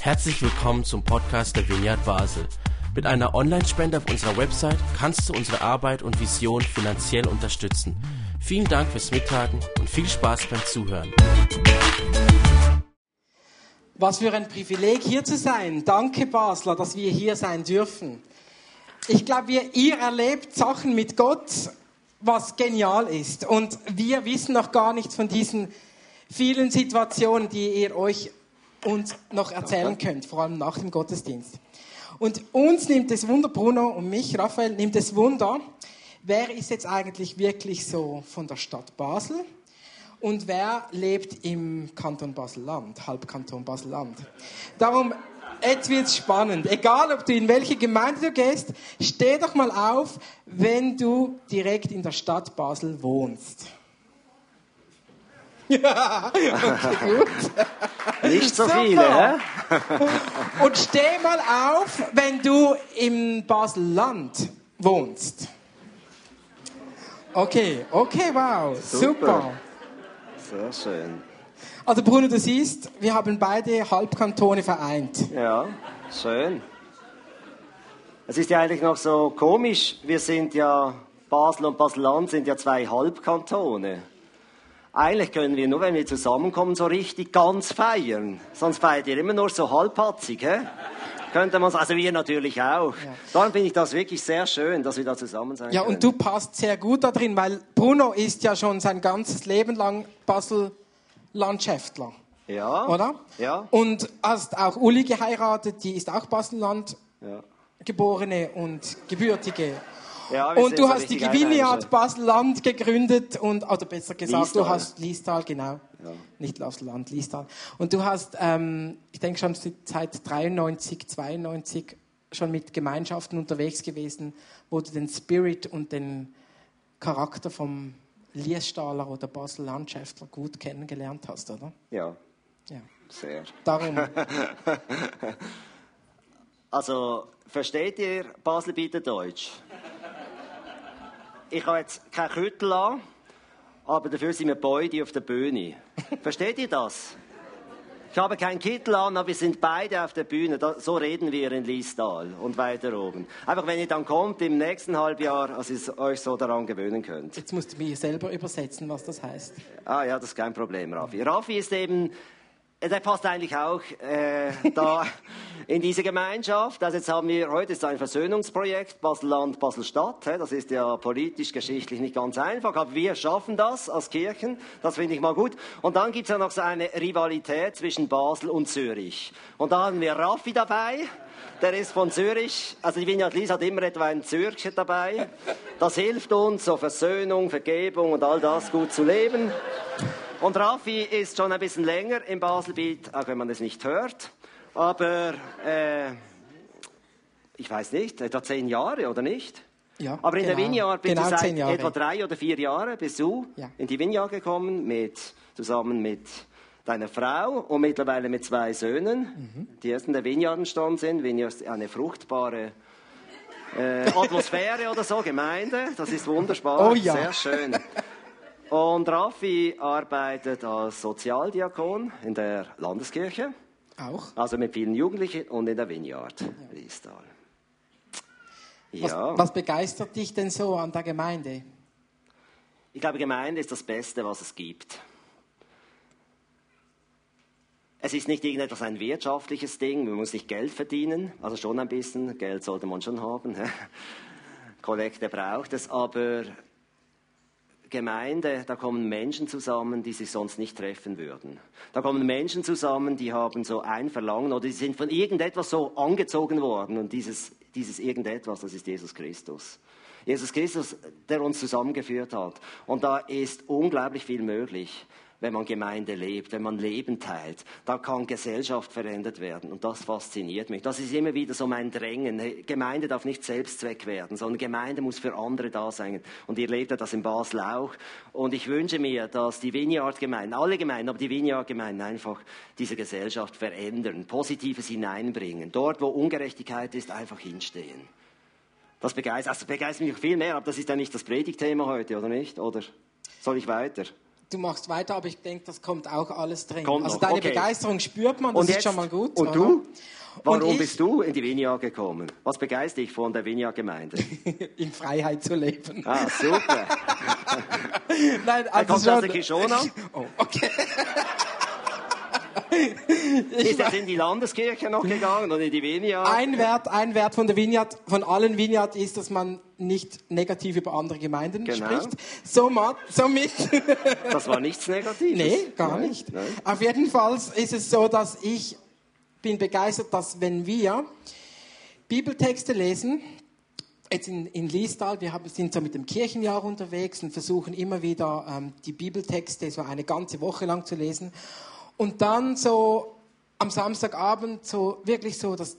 Herzlich willkommen zum Podcast der Vineyard Basel. Mit einer Online-Spende auf unserer Website kannst du unsere Arbeit und Vision finanziell unterstützen. Vielen Dank fürs Mittagen und viel Spaß beim Zuhören. Was für ein Privileg hier zu sein. Danke Basler, dass wir hier sein dürfen. Ich glaube, ihr, erlebt Sachen mit Gott, was genial ist. Und wir wissen noch gar nichts von diesen vielen Situationen, die ihr euch uns noch erzählen könnt, vor allem nach dem Gottesdienst. Und uns nimmt es Wunder, Bruno und mich, Raphael, nimmt es Wunder, wer ist jetzt eigentlich wirklich so von der Stadt Basel und wer lebt im Kanton Basel-Land, Halbkanton Basel-Land. Darum, jetzt wird's spannend. Egal, ob du in welche Gemeinde du gehst, steh doch mal auf, wenn du direkt in der Stadt Basel wohnst. Ja, okay, gut. Nicht so Super. viele, hä? Und steh mal auf, wenn du im Basel-Land wohnst. Okay, okay, wow, super. Super. Sehr schön. Also Bruno, du siehst, wir haben beide Halbkantone vereint. Ja, schön. Es ist ja eigentlich noch so komisch, wir sind ja, Basel und Basel-Land sind ja zwei Halbkantone. Eigentlich können wir nur, wenn wir zusammenkommen, so richtig ganz feiern. Sonst feiert ihr immer nur so halbpatzig, hä? Könnte man. Also wir natürlich auch. Darum finde ich das wirklich sehr schön, dass wir da zusammen sein Ja, können. und du passt sehr gut da drin, weil Bruno ist ja schon sein ganzes Leben lang Basel-Landschäftler, Ja. oder? Ja. Und hast auch Uli geheiratet, die ist auch Basel-Land Ja. geborene und gebürtige. Ja, Und du hast die Einheimische. Basel-Land gegründet und, oder besser gesagt, du Liestal. hast Liestal, genau. Nicht Basel-Land, Liestal. Und du hast, ähm, ich denke schon seit 93, 92 schon mit Gemeinschaften unterwegs gewesen, wo du den Spirit und den Charakter vom Liestaler oder Basel-Landschäftler gut kennengelernt hast, oder? Ja, Ja. sehr. Darum, Also, versteht ihr Basel bietet Deutsch? Ich habe jetzt kein Küttel an, aber dafür sind wir beide auf der Bühne. Versteht ihr das? Ich habe keinen Kittel an, aber wir sind beide auf der Bühne. Da, so reden wir in Liestal und weiter oben. Einfach, wenn ihr dann kommt im nächsten Halbjahr, dass ihr euch so daran gewöhnen könnt. jetzt musst du mir selber übersetzen, was das heißt. Ah ja, das ist kein Problem, Raffi. Raffi ist eben, der passt eigentlich auch äh, da in diese Gemeinschaft. Also jetzt haben wir, heute ist ein Versöhnungsprojekt, Basel-Land, Basel-Stadt. Das ist ja politisch, geschichtlich nicht ganz einfach, aber wir schaffen das als Kirchen. Das finde ich mal gut. Und dann gibt's ja noch so eine Rivalität zwischen Basel und Zürich. Und da haben wir Raffi dabei. Der ist von Zürich. Also die Vineyard Lies hat immer etwa einen Zürcher dabei. Das hilft uns, so Versöhnung, Vergebung und all das gut zu leben. Und Raffi ist schon ein bisschen länger im Baselbiet, auch wenn man es nicht hört. Aber äh, ich weiß nicht, etwa zehn Jahre oder nicht? Ja, Aber in der genau. Vineyard bist Genau du seit etwa drei oder vier Jahren bist du Ja. in die Vineyard gekommen, mit, zusammen mit deiner Frau und mittlerweile mit zwei Söhnen, Mhm. die erst in der Vineyard entstanden sind. Vineyard ist eine fruchtbare äh, Atmosphäre oder so, Gemeinde. Das ist wunderbar, Oh ja. sehr schön. Und Raffi arbeitet als Sozialdiakon in der Landeskirche, Auch. also mit vielen Jugendlichen und in der Vineyard Liestal. Was, Ja, was begeistert dich denn so an der Gemeinde? ich glaube, Gemeinde ist das Beste, was es gibt. Es ist nicht irgendetwas ein wirtschaftliches Ding, man muss nicht Geld verdienen, also schon ein bisschen, Geld sollte man schon haben. Kollekte braucht es, aber Gemeinde, da kommen Menschen zusammen, die sich sonst nicht treffen würden. Da kommen Menschen zusammen, die haben so ein Verlangen oder die sind von irgendetwas so angezogen worden und dieses, dieses irgendetwas, das ist Jesus Christus. Jesus Christus, der uns zusammengeführt hat. Und da ist unglaublich viel möglich, wenn man Gemeinde lebt, wenn man Leben teilt. Da kann Gesellschaft verändert werden. Und das fasziniert mich. Das ist immer wieder so mein Drängen. Gemeinde darf nicht Selbstzweck werden, sondern Gemeinde muss für andere da sein. Und ihr lebt ja das in Basel auch. Und ich wünsche mir, dass die Vineyard-Gemeinden, alle Gemeinden, aber die Vineyard-Gemeinden einfach diese Gesellschaft verändern, Positives hineinbringen. Dort, wo Ungerechtigkeit ist, einfach hinstehen. Das begeistert, also begeistert mich viel mehr, aber das ist ja nicht das Predigtthema heute, oder nicht? Oder soll ich weiter? Du machst weiter, aber ich denke, das kommt auch alles drin. Kommt also deine okay. Begeisterung spürt man, das Und ist jetzt- schon mal gut. Und Aha. du? Warum ich- bist du in die Vineyard gekommen? Was begeistert dich von der Vineyard-Gemeinde? In Freiheit zu leben. Ah, super. Nein, also kommt aus schon- der Kishona, Oh, okay. ist jetzt in die Landeskirche noch gegangen und in die Vineyard. Ein Wert, ein Wert von der Vineyard, von allen Vineyard ist, dass man nicht negativ über andere Gemeinden Genau. spricht. Somit, somit Das war nichts Negatives. Nee, gar Nein, nicht. Nein. Auf jeden Fall ist es so, dass ich bin begeistert, dass wenn wir Bibeltexte lesen, jetzt in, in Liestal, wir haben, sind so mit dem Kirchenjahr unterwegs und versuchen immer wieder ähm, die Bibeltexte so eine ganze Woche lang zu lesen und dann so am Samstagabend so wirklich so das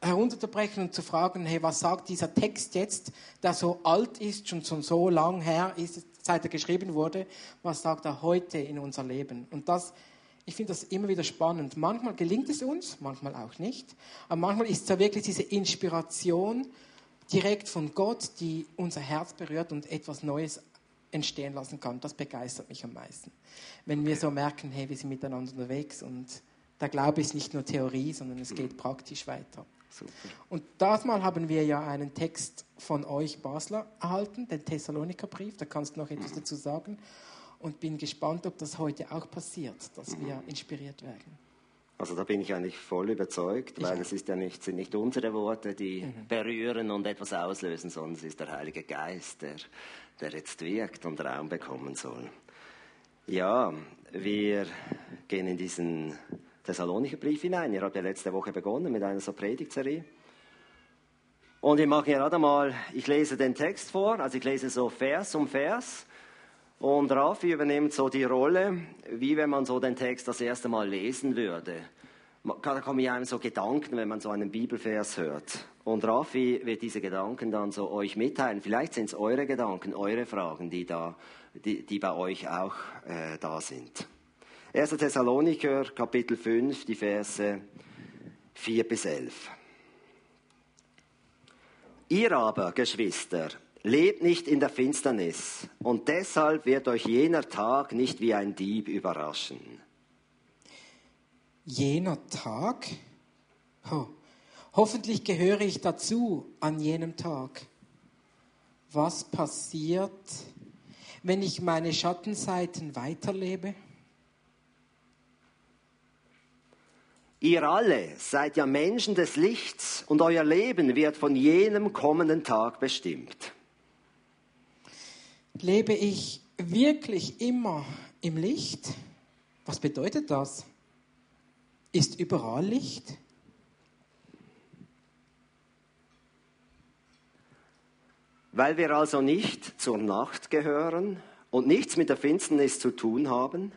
herunterzubrechen und zu fragen, hey, was sagt dieser Text jetzt, der so alt ist, schon, schon so lang her ist, seit er geschrieben wurde, was sagt er heute in unser Leben? Und das, ich finde das immer wieder spannend. Manchmal gelingt es uns, manchmal auch nicht, aber manchmal ist es ja wirklich diese Inspiration direkt von Gott, die unser Herz berührt und etwas Neues entstehen lassen kann. Das begeistert mich am meisten. Wenn wir so merken, hey, wir sind miteinander unterwegs und der Glaube ist nicht nur Theorie, sondern es geht praktisch weiter. Super. Und das Mal haben wir ja einen Text von euch Basler erhalten, den Thessalonikerbrief, da kannst du noch etwas dazu sagen. Und bin gespannt, ob das heute auch passiert, dass wir inspiriert werden. Also da bin ich eigentlich voll überzeugt, weil es ist ja nicht, sind nicht unsere Worte, die Mhm. berühren und etwas auslösen, sondern es ist der Heilige Geist, der, der jetzt wirkt und Raum bekommen soll. Ja, wir gehen in diesen Thessalonicher Brief hinein. Ihr habt ja letzte Woche begonnen mit einer so Predigtserie. Und ich mache gerade mal, ich lese den Text vor, also ich lese so Vers um Vers. Und Rafi übernimmt so die Rolle, wie wenn man so den Text das erste Mal lesen würde. Da kommen ja einem so Gedanken, wenn man so einen Bibelvers hört. Und Rafi wird diese Gedanken dann so euch mitteilen. Vielleicht sind es eure Gedanken, eure Fragen, die, da, die, die bei euch auch äh, da sind. 1. Thessaloniker, Kapitel 5, die Verse 4 bis 11. Ihr aber, Geschwister, lebt nicht in der Finsternis, und deshalb wird euch jener Tag nicht wie ein Dieb überraschen. Jener Tag? Ho. Hoffentlich gehöre ich dazu an jenem Tag. Was passiert, wenn ich meine Schattenseiten weiterlebe? Ihr alle seid ja Menschen des Lichts, und euer Leben wird von jenem kommenden Tag bestimmt. Lebe ich wirklich immer im Licht? Was bedeutet das? Ist überall Licht? Weil wir also nicht zur Nacht gehören und nichts mit der Finsternis zu tun haben,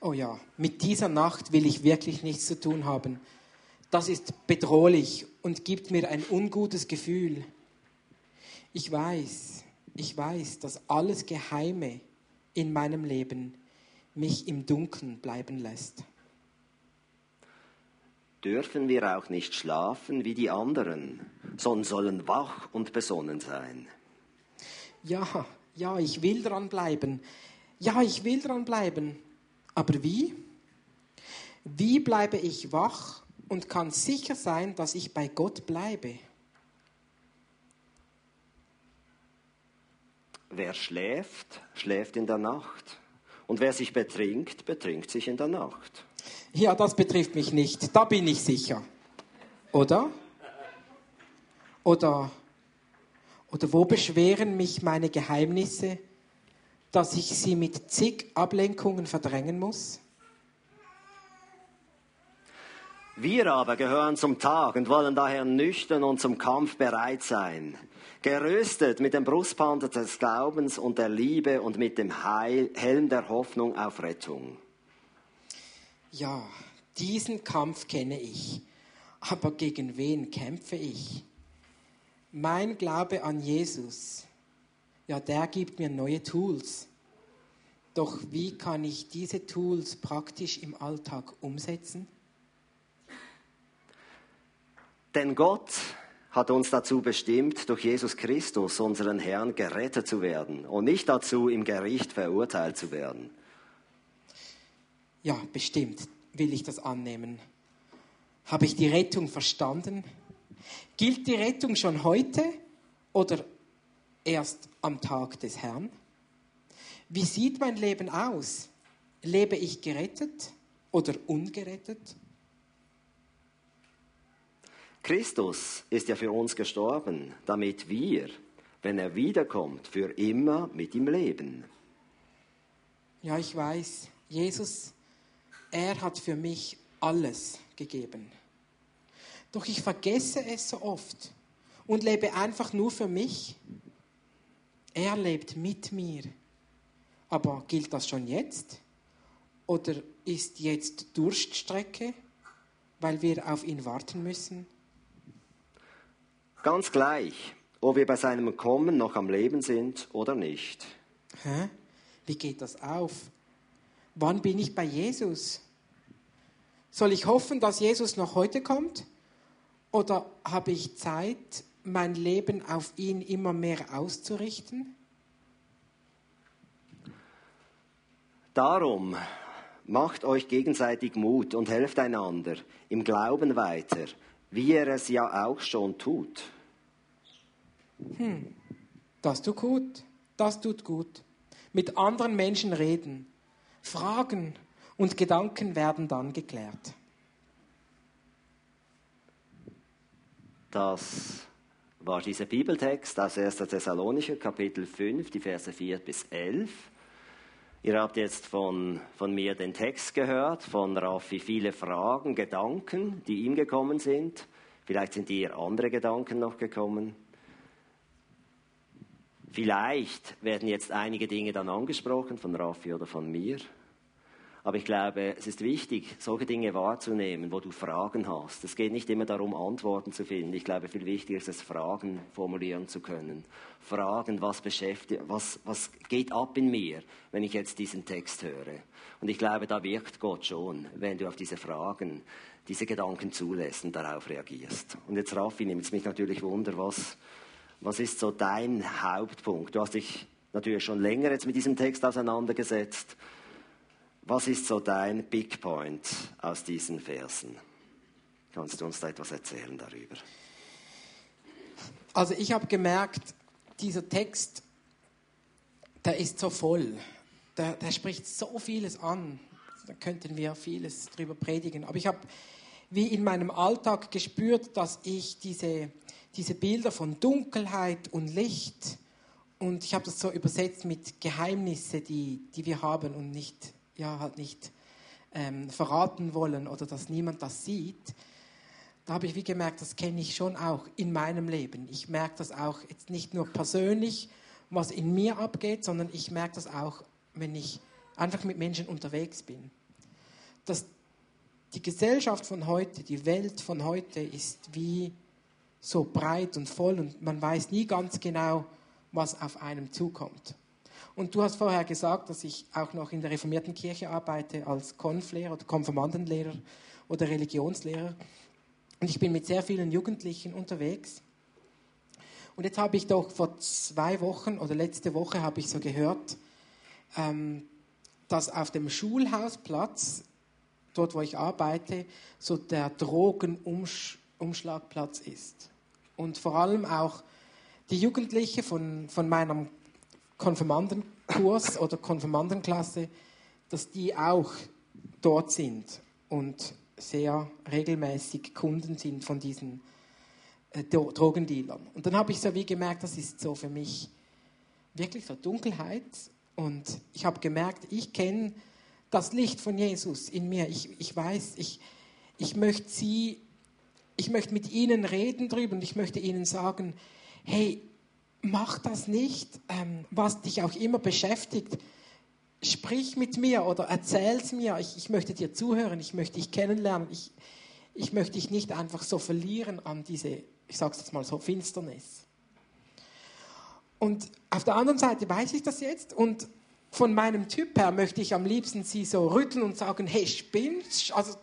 Oh ja, mit dieser Nacht will ich wirklich nichts zu tun haben. Das ist bedrohlich und gibt mir ein ungutes Gefühl. Ich weiß, ich weiß, dass alles Geheime in meinem Leben mich im Dunkeln bleiben lässt. dürfen wir auch nicht schlafen wie die anderen, sondern sollen wach und besonnen sein. Ja, ja, ich will dran bleiben. Ja, ich will dran bleiben. Aber wie? Wie bleibe ich wach und kann sicher sein, dass ich bei Gott bleibe? Wer schläft, schläft in der Nacht. Und wer sich betrinkt, betrinkt sich in der Nacht. Ja, das betrifft mich nicht. Da bin ich sicher. Oder? Oder, oder wo beschweren mich meine Geheimnisse, dass ich sie mit zig Ablenkungen verdrängen muss? Wir aber gehören zum Tag und wollen daher nüchtern und zum Kampf bereit sein, gerüstet mit dem Brustpanzer des Glaubens und der Liebe und mit dem Heil, Helm der Hoffnung auf Rettung. Ja, diesen Kampf kenne ich. Aber gegen wen kämpfe ich? Mein Glaube an Jesus, ja, der gibt mir neue Tools. Doch wie kann ich diese Tools praktisch im Alltag umsetzen? Denn Gott hat uns dazu bestimmt, durch Jesus Christus, unseren Herrn, gerettet zu werden und nicht dazu, im Gericht verurteilt zu werden. Ja, bestimmt will ich das annehmen. Habe ich die Rettung verstanden? Gilt die Rettung schon heute oder erst am Tag des Herrn? Wie sieht mein Leben aus? Lebe ich gerettet oder ungerettet? Christus ist ja für uns gestorben, damit wir, wenn er wiederkommt, für immer mit ihm leben. Ja, ich weiß, Jesus, er hat für mich alles gegeben. Doch ich vergesse es so oft und lebe einfach nur für mich. Er lebt mit mir. Aber gilt das schon jetzt? Oder ist jetzt Durststrecke, weil wir auf ihn warten müssen? Ganz gleich, ob wir bei seinem Kommen noch am Leben sind oder nicht. Hä? Wie geht das auf? Wann bin ich bei Jesus? Soll ich hoffen, dass Jesus noch heute kommt? Oder habe ich Zeit, mein Leben auf ihn immer mehr auszurichten? Darum macht euch gegenseitig Mut und helft einander im Glauben weiter, wie er es ja auch schon tut. Hm, das tut gut, das tut gut. Mit anderen Menschen reden, Fragen und Gedanken werden dann geklärt. Das war dieser Bibeltext aus 1. Thessalonicher, Kapitel 5, die Verse 4 bis 11. Ihr habt jetzt von, von mir den Text gehört, von Raffi viele Fragen, Gedanken, die ihm gekommen sind. Vielleicht sind dir andere Gedanken noch gekommen. Vielleicht werden jetzt einige Dinge dann angesprochen von Raffi oder von mir. Aber ich glaube, es ist wichtig, solche Dinge wahrzunehmen, wo du Fragen hast. Es geht nicht immer darum, Antworten zu finden. Ich glaube, viel wichtiger ist es, Fragen formulieren zu können. Fragen, was beschäftigt, was, was geht ab in mir, wenn ich jetzt diesen Text höre. Und ich glaube, da wirkt Gott schon, wenn du auf diese Fragen, diese Gedanken zulässt und darauf reagierst. Und jetzt, Raffi, nimmt es mich natürlich Wunder, was, was ist so dein Hauptpunkt? Du hast dich natürlich schon länger jetzt mit diesem Text auseinandergesetzt. Was ist so dein Big Point aus diesen Versen? Kannst du uns da etwas erzählen darüber? Also ich habe gemerkt, dieser Text, der ist so voll. Der, der spricht so vieles an. Da könnten wir vieles drüber predigen. Aber ich habe wie in meinem Alltag gespürt, dass ich diese diese Bilder von Dunkelheit und Licht. Und ich habe das so übersetzt mit Geheimnisse, die, die wir haben und nicht, ja, halt nicht ähm, verraten wollen oder dass niemand das sieht. Da habe ich wie gemerkt, das kenne ich schon auch in meinem Leben. Ich merke das auch jetzt nicht nur persönlich, was in mir abgeht, sondern ich merke das auch, wenn ich einfach mit Menschen unterwegs bin. Dass die Gesellschaft von heute, die Welt von heute ist wie so breit und voll und man weiß nie ganz genau, was auf einem zukommt. Und du hast vorher gesagt, dass ich auch noch in der reformierten Kirche arbeite als Konflehrer oder Konfirmandenlehrer oder Religionslehrer. Und ich bin mit sehr vielen Jugendlichen unterwegs. Und jetzt habe ich doch vor zwei Wochen oder letzte Woche habe ich so gehört, ähm, dass auf dem Schulhausplatz, dort wo ich arbeite, so der Drogenumschlagplatz ist und vor allem auch die Jugendlichen von, von meinem Konfirmandenkurs oder Konfirmandenklasse, dass die auch dort sind und sehr regelmäßig Kunden sind von diesen äh, Drogendealern. Und dann habe ich so wie gemerkt, das ist so für mich wirklich so Dunkelheit. Und ich habe gemerkt, ich kenne das Licht von Jesus in mir. Ich, ich weiß, ich, ich möchte sie ich möchte mit ihnen reden drüber und ich möchte ihnen sagen, hey, mach das nicht, ähm, was dich auch immer beschäftigt. Sprich mit mir oder erzähl es mir. Ich, ich, möchte dir zuhören, ich möchte dich kennenlernen. Ich, ich möchte dich nicht einfach so verlieren an diese, ich sage es jetzt mal so, Finsternis. Und auf der anderen Seite weiß ich das jetzt und von meinem Typ her möchte ich am liebsten sie so rütteln und sagen, hey, spinnst, also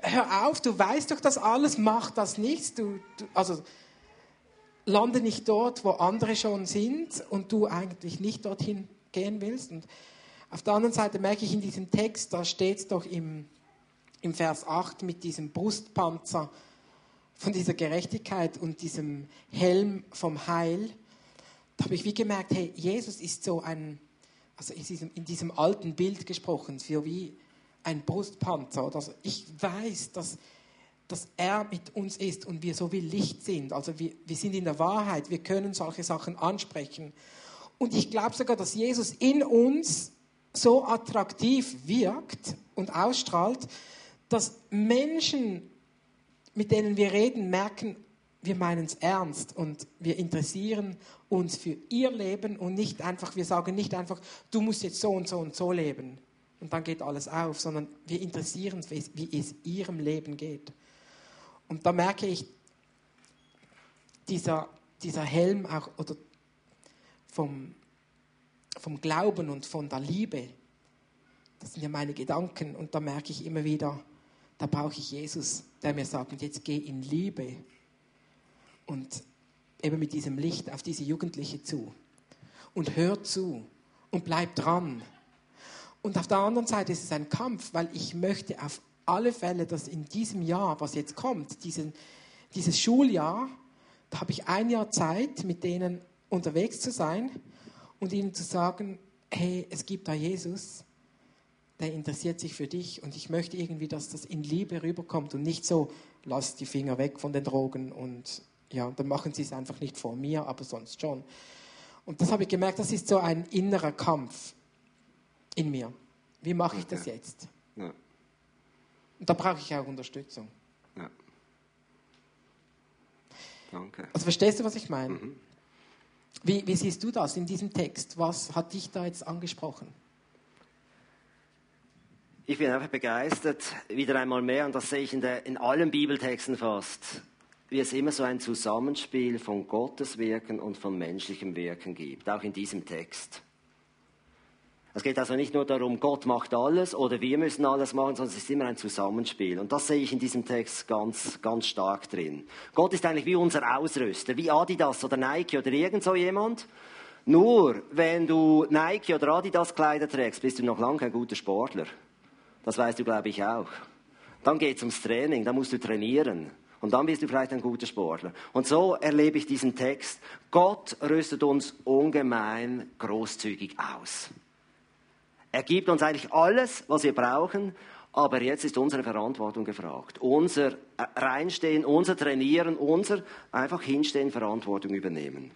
hör auf, du weißt doch das alles, mach das nicht. Du, du, also lande nicht dort, wo andere schon sind und du eigentlich nicht dorthin gehen willst. Und auf der anderen Seite merke ich in diesem Text, da steht es doch im, im Vers 8 mit diesem Brustpanzer von dieser Gerechtigkeit und diesem Helm vom Heil. Da habe ich wie gemerkt, hey, Jesus ist so ein, also in diesem, in diesem alten Bild gesprochen, für wie ein Brustpanzer. Also ich weiß, dass, dass er mit uns ist und wir so wie Licht sind. Also wir, wir sind in der Wahrheit, wir können solche Sachen ansprechen. Und ich glaube sogar, dass Jesus in uns so attraktiv wirkt und ausstrahlt, dass Menschen, mit denen wir reden, merken, wir meinen es ernst und wir interessieren uns für ihr Leben und nicht einfach, wir sagen nicht einfach, du musst jetzt so und so und so leben und dann geht alles auf, sondern wir interessieren uns, wie es ihrem Leben geht. Und da merke ich, dieser, dieser Helm auch, oder vom, vom Glauben und von der Liebe. Das sind ja meine Gedanken und da merke ich immer wieder, da brauche ich Jesus, der mir sagt, jetzt geh in Liebe und eben mit diesem Licht auf diese Jugendliche zu und hör zu und bleib dran. Und auf der anderen Seite ist es ein Kampf, weil ich möchte auf alle Fälle, dass in diesem Jahr, was jetzt kommt, diesen, dieses Schuljahr, da habe ich ein Jahr Zeit, mit denen unterwegs zu sein und ihnen zu sagen, hey, es gibt da Jesus, der interessiert sich für dich und ich möchte irgendwie, dass das in Liebe rüberkommt und nicht so, lass die Finger weg von den Drogen und ja, dann machen sie es einfach nicht vor mir, aber sonst schon. Und das habe ich gemerkt, das ist so ein innerer Kampf in mir. Wie mache ich das jetzt? Ja. Und da brauche ich auch Unterstützung. Ja. Danke. Also verstehst du, was ich meine? Mhm. Wie, wie siehst du das in diesem Text? Was hat dich da jetzt angesprochen? Ich bin einfach begeistert, wieder einmal mehr, und das sehe ich in, der, in allen Bibeltexten fast, wie es immer so ein Zusammenspiel von Gottes Wirken und von menschlichem Wirken gibt, auch in diesem Text. Es geht also nicht nur darum, Gott macht alles oder wir müssen alles machen, sondern es ist immer ein Zusammenspiel. Und das sehe ich in diesem Text ganz, ganz stark drin. Gott ist eigentlich wie unser Ausrüster, wie Adidas oder Nike oder irgend so jemand. Nur, wenn du Nike oder Adidas Kleider trägst, bist du noch lange kein guter Sportler. Das weißt du, glaube ich, auch. Dann geht es ums Training, dann musst du trainieren. Und dann bist du vielleicht ein guter Sportler. Und so erlebe ich diesen Text. Gott rüstet uns ungemein großzügig aus. Er gibt uns eigentlich alles, was wir brauchen, aber jetzt ist unsere Verantwortung gefragt. Unser Reinstehen, unser Trainieren, unser einfach hinstehen, Verantwortung übernehmen.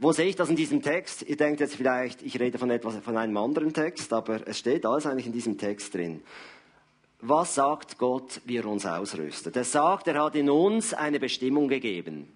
Wo sehe ich das in diesem Text? Ihr denkt jetzt vielleicht, ich rede von etwas, von einem anderen Text, aber es steht alles eigentlich in diesem Text drin. Was sagt Gott, wie er uns ausrüstet? Er sagt, er hat in uns eine Bestimmung gegeben.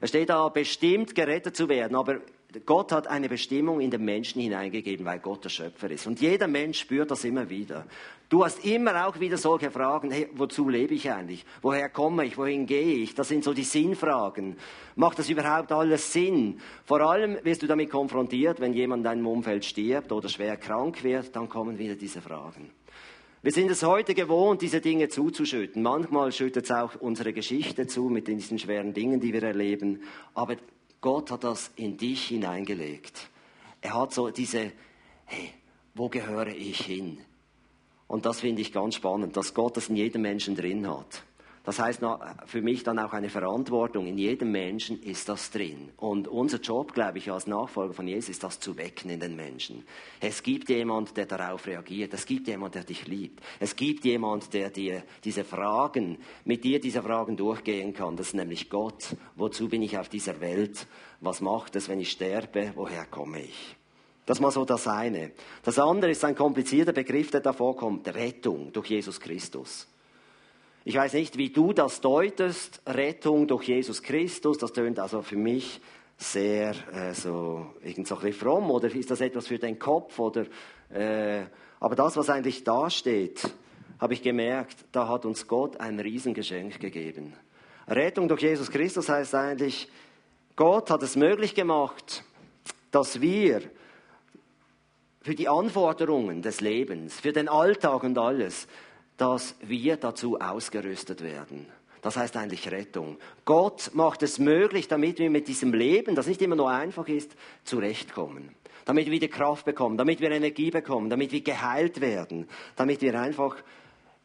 Es steht da, bestimmt gerettet zu werden, aber Gott hat eine Bestimmung in den Menschen hineingegeben, weil Gott der Schöpfer ist. Und jeder Mensch spürt das immer wieder. Du hast immer auch wieder solche Fragen, hey, wozu lebe ich eigentlich? Woher komme ich? Wohin gehe ich? Das sind so die Sinnfragen. Macht das überhaupt alles Sinn? Vor allem wirst du damit konfrontiert, wenn jemand in deinem Umfeld stirbt oder schwer krank wird, dann kommen wieder diese Fragen. Wir sind es heute gewohnt, diese Dinge zuzuschütten. Manchmal schüttet es auch unsere Geschichte zu mit diesen schweren Dingen, die wir erleben. Aber Gott hat das in dich hineingelegt. Er hat so diese, hey, wo gehöre ich hin? Und das finde ich ganz spannend, dass Gott das in jedem Menschen drin hat. Das heißt für mich dann auch eine Verantwortung. In jedem Menschen ist das drin. Und unser Job, glaube ich, als Nachfolger von Jesus, ist das zu wecken in den Menschen. Es gibt jemand, der darauf reagiert. Es gibt jemand, der dich liebt. Es gibt jemand, der dir diese Fragen, mit dir diese Fragen durchgehen kann. Das ist nämlich Gott. Wozu bin ich auf dieser Welt? Was macht es, wenn ich sterbe? Woher komme ich? Das ist mal so das eine. Das andere ist ein komplizierter Begriff, der da vorkommt. Rettung durch Jesus Christus. Ich weiß nicht, wie du das deutest, Rettung durch Jesus Christus, das tönt also für mich sehr äh, so, irgend so ein bisschen fromm, oder ist das etwas für den Kopf, oder, äh, aber das, was eigentlich da steht, habe ich gemerkt, da hat uns Gott ein Riesengeschenk gegeben. Rettung durch Jesus Christus heißt eigentlich, Gott hat es möglich gemacht, dass wir für die Anforderungen des Lebens, für den Alltag und alles, dass wir dazu ausgerüstet werden. Das heißt eigentlich Rettung. Gott macht es möglich, damit wir mit diesem Leben, das nicht immer nur einfach ist, zurechtkommen. Damit wir wieder Kraft bekommen, damit wir Energie bekommen, damit wir geheilt werden, damit wir einfach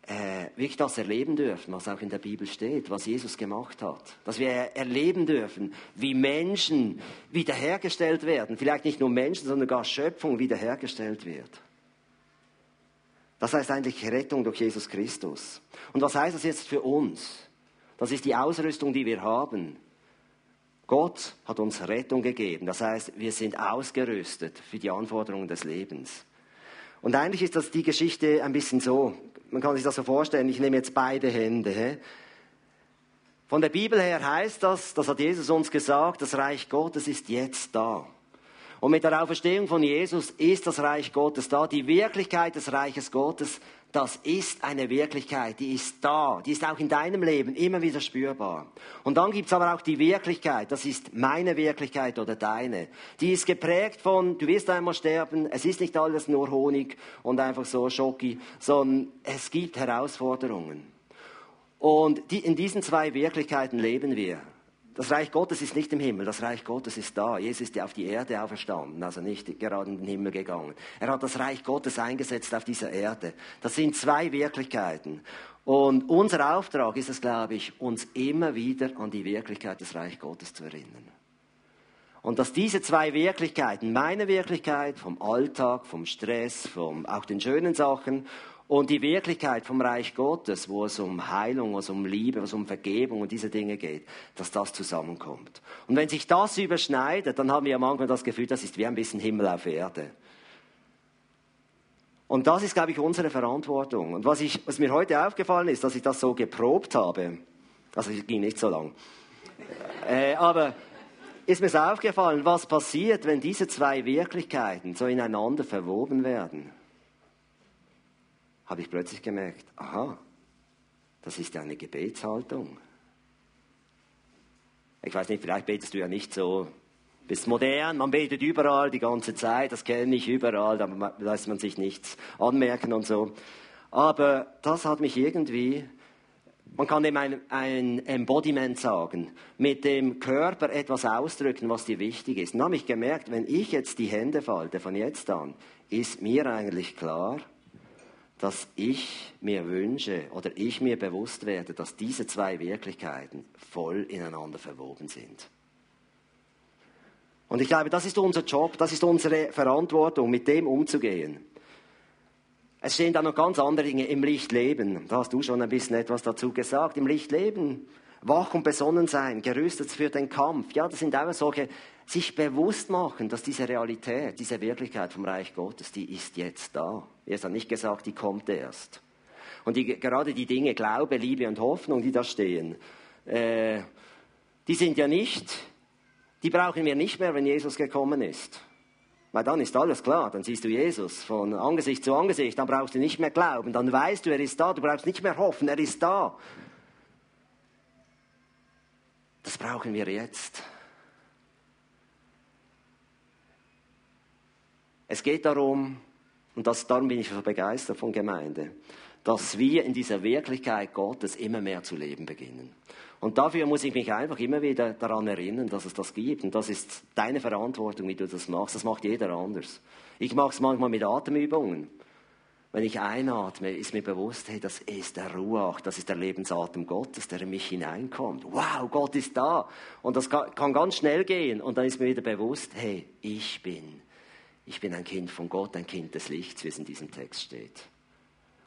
äh, wirklich das erleben dürfen, was auch in der Bibel steht, was Jesus gemacht hat. Dass wir erleben dürfen, wie Menschen wiederhergestellt werden. Vielleicht nicht nur Menschen, sondern gar Schöpfung wiederhergestellt wird. Das heißt eigentlich Rettung durch Jesus Christus. Und was heißt das jetzt für uns? Das ist die Ausrüstung, die wir haben. Gott hat uns Rettung gegeben. Das heißt, wir sind ausgerüstet für die Anforderungen des Lebens. Und eigentlich ist das die Geschichte ein bisschen so. Man kann sich das so vorstellen. Ich nehme jetzt beide Hände. He? Von der Bibel her heißt das, das hat Jesus uns gesagt, das Reich Gottes ist jetzt da. Und mit der Auferstehung von Jesus ist das Reich Gottes da. Die Wirklichkeit des Reiches Gottes, das ist eine Wirklichkeit, die ist da. Die ist auch in deinem Leben immer wieder spürbar. Und dann gibt's aber auch die Wirklichkeit, das ist meine Wirklichkeit oder deine. Die ist geprägt von, du wirst einmal sterben, es ist nicht alles nur Honig und einfach so Schoki, sondern es gibt Herausforderungen. Und die, in diesen zwei Wirklichkeiten leben wir. Das Reich Gottes ist nicht im Himmel, das Reich Gottes ist da. Jesus ist ja auf die Erde auferstanden, also nicht gerade in den Himmel gegangen. Er hat das Reich Gottes eingesetzt auf dieser Erde. Das sind zwei Wirklichkeiten. Und unser Auftrag ist es, glaube ich, uns immer wieder an die Wirklichkeit des Reich Gottes zu erinnern. Und dass diese zwei Wirklichkeiten, meine Wirklichkeit vom Alltag, vom Stress, vom auch den schönen Sachen und die Wirklichkeit vom Reich Gottes, wo es um Heilung, wo um Liebe, wo um Vergebung und diese Dinge geht, dass das zusammenkommt. Und wenn sich das überschneidet, dann haben wir manchmal das Gefühl, das ist wie ein bisschen Himmel auf Erde. Und das ist, glaube ich, unsere Verantwortung. Und was, ich, was mir heute aufgefallen ist, dass ich das so geprobt habe, also es ging nicht so lang, äh, aber ist mir aufgefallen, was passiert, wenn diese zwei Wirklichkeiten so ineinander verwoben werden habe ich plötzlich gemerkt, aha, das ist eine Gebetshaltung. Ich weiß nicht, vielleicht betest du ja nicht so, bist modern, man betet überall die ganze Zeit, das kenne ich überall, da lässt man sich nichts anmerken und so. Aber das hat mich irgendwie, man kann dem ein, ein Embodiment sagen, mit dem Körper etwas ausdrücken, was dir wichtig ist. Und habe ich gemerkt, wenn ich jetzt die Hände falte von jetzt an, ist mir eigentlich klar, dass ich mir wünsche oder ich mir bewusst werde, dass diese zwei Wirklichkeiten voll ineinander verwoben sind. Und ich glaube, das ist unser Job, das ist unsere Verantwortung, mit dem umzugehen. Es stehen da noch ganz andere Dinge im Lichtleben. Da hast du schon ein bisschen etwas dazu gesagt. Im Lichtleben wach und besonnen sein, gerüstet für den Kampf. Ja, das sind auch solche, sich bewusst machen, dass diese Realität, diese Wirklichkeit vom Reich Gottes, die ist jetzt da. Er hat nicht gesagt, die kommt erst. Und die, gerade die Dinge Glaube, Liebe und Hoffnung, die da stehen, äh, die sind ja nicht, die brauchen wir nicht mehr, wenn Jesus gekommen ist. Weil dann ist alles klar, dann siehst du Jesus von Angesicht zu Angesicht, dann brauchst du nicht mehr glauben, dann weißt du, er ist da, du brauchst nicht mehr hoffen, er ist da. Das brauchen wir jetzt. Es geht darum, und das, darum bin ich so begeistert von Gemeinde, dass wir in dieser Wirklichkeit Gottes immer mehr zu leben beginnen. Und dafür muss ich mich einfach immer wieder daran erinnern, dass es das gibt. Und das ist deine Verantwortung, wie du das machst. Das macht jeder anders. Ich mache es manchmal mit Atemübungen. Wenn ich einatme, ist mir bewusst, hey, das ist der Ruach, das ist der Lebensatem Gottes, der in mich hineinkommt. Wow, Gott ist da. Und das kann ganz schnell gehen. Und dann ist mir wieder bewusst, hey, ich bin ich bin ein Kind von Gott, ein Kind des Lichts, wie es in diesem Text steht.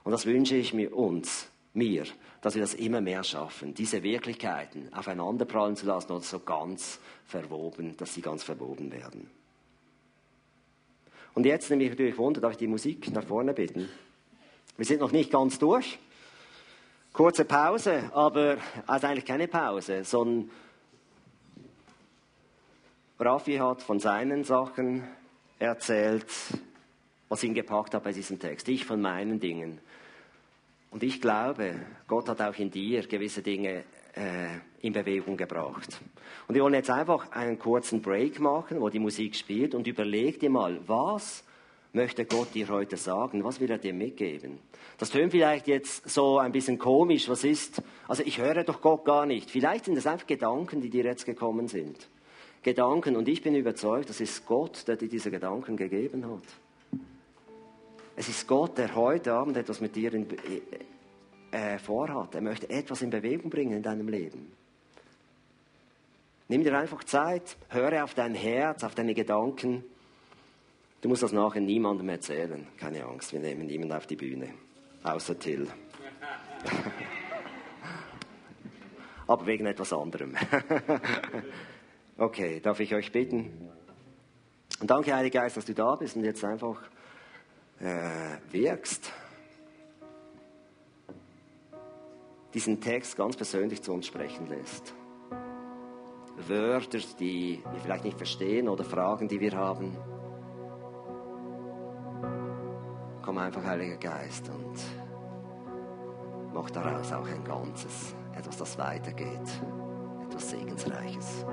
Und das wünsche ich mir uns, mir, dass wir das immer mehr schaffen, diese Wirklichkeiten aufeinanderprallen zu lassen oder so ganz verwoben, dass sie ganz verwoben werden. Und jetzt nehme ich natürlich Wunder, darf ich die Musik nach vorne bitten? Wir sind noch nicht ganz durch. Kurze Pause, aber also eigentlich keine Pause, sondern Raffi hat von seinen Sachen erzählt, was ihn gepackt hat bei diesem Text. Ich von meinen Dingen. Und ich glaube, Gott hat auch in dir gewisse Dinge äh, in Bewegung gebracht. Und wir wollen jetzt einfach einen kurzen Break machen, wo die Musik spielt und überleg dir mal, was möchte Gott dir heute sagen? Was will er dir mitgeben? Das tönt vielleicht jetzt so ein bisschen komisch. Was ist? Also ich höre doch Gott gar nicht. Vielleicht sind es einfach Gedanken, die dir jetzt gekommen sind. Gedanken. Und ich bin überzeugt, das ist Gott, der dir diese Gedanken gegeben hat. Es ist Gott, der heute Abend etwas mit dir in, äh, vorhat. Er möchte etwas in Bewegung bringen in deinem Leben. Nimm dir einfach Zeit, höre auf dein Herz, auf deine Gedanken. Du musst das nachher niemandem erzählen. Keine Angst, wir nehmen niemanden auf die Bühne. Außer Till. Aber wegen etwas anderem. okay, darf ich euch bitten? Und danke, Heiliger Geist, dass du da bist und jetzt einfach äh, wirkst. Diesen Text ganz persönlich zu uns sprechen lässt. Wörter, die wir vielleicht nicht verstehen oder Fragen, die wir haben. Komm einfach, Heiliger Geist, und mach daraus auch ein Ganzes, etwas, das weitergeht, etwas Segensreiches.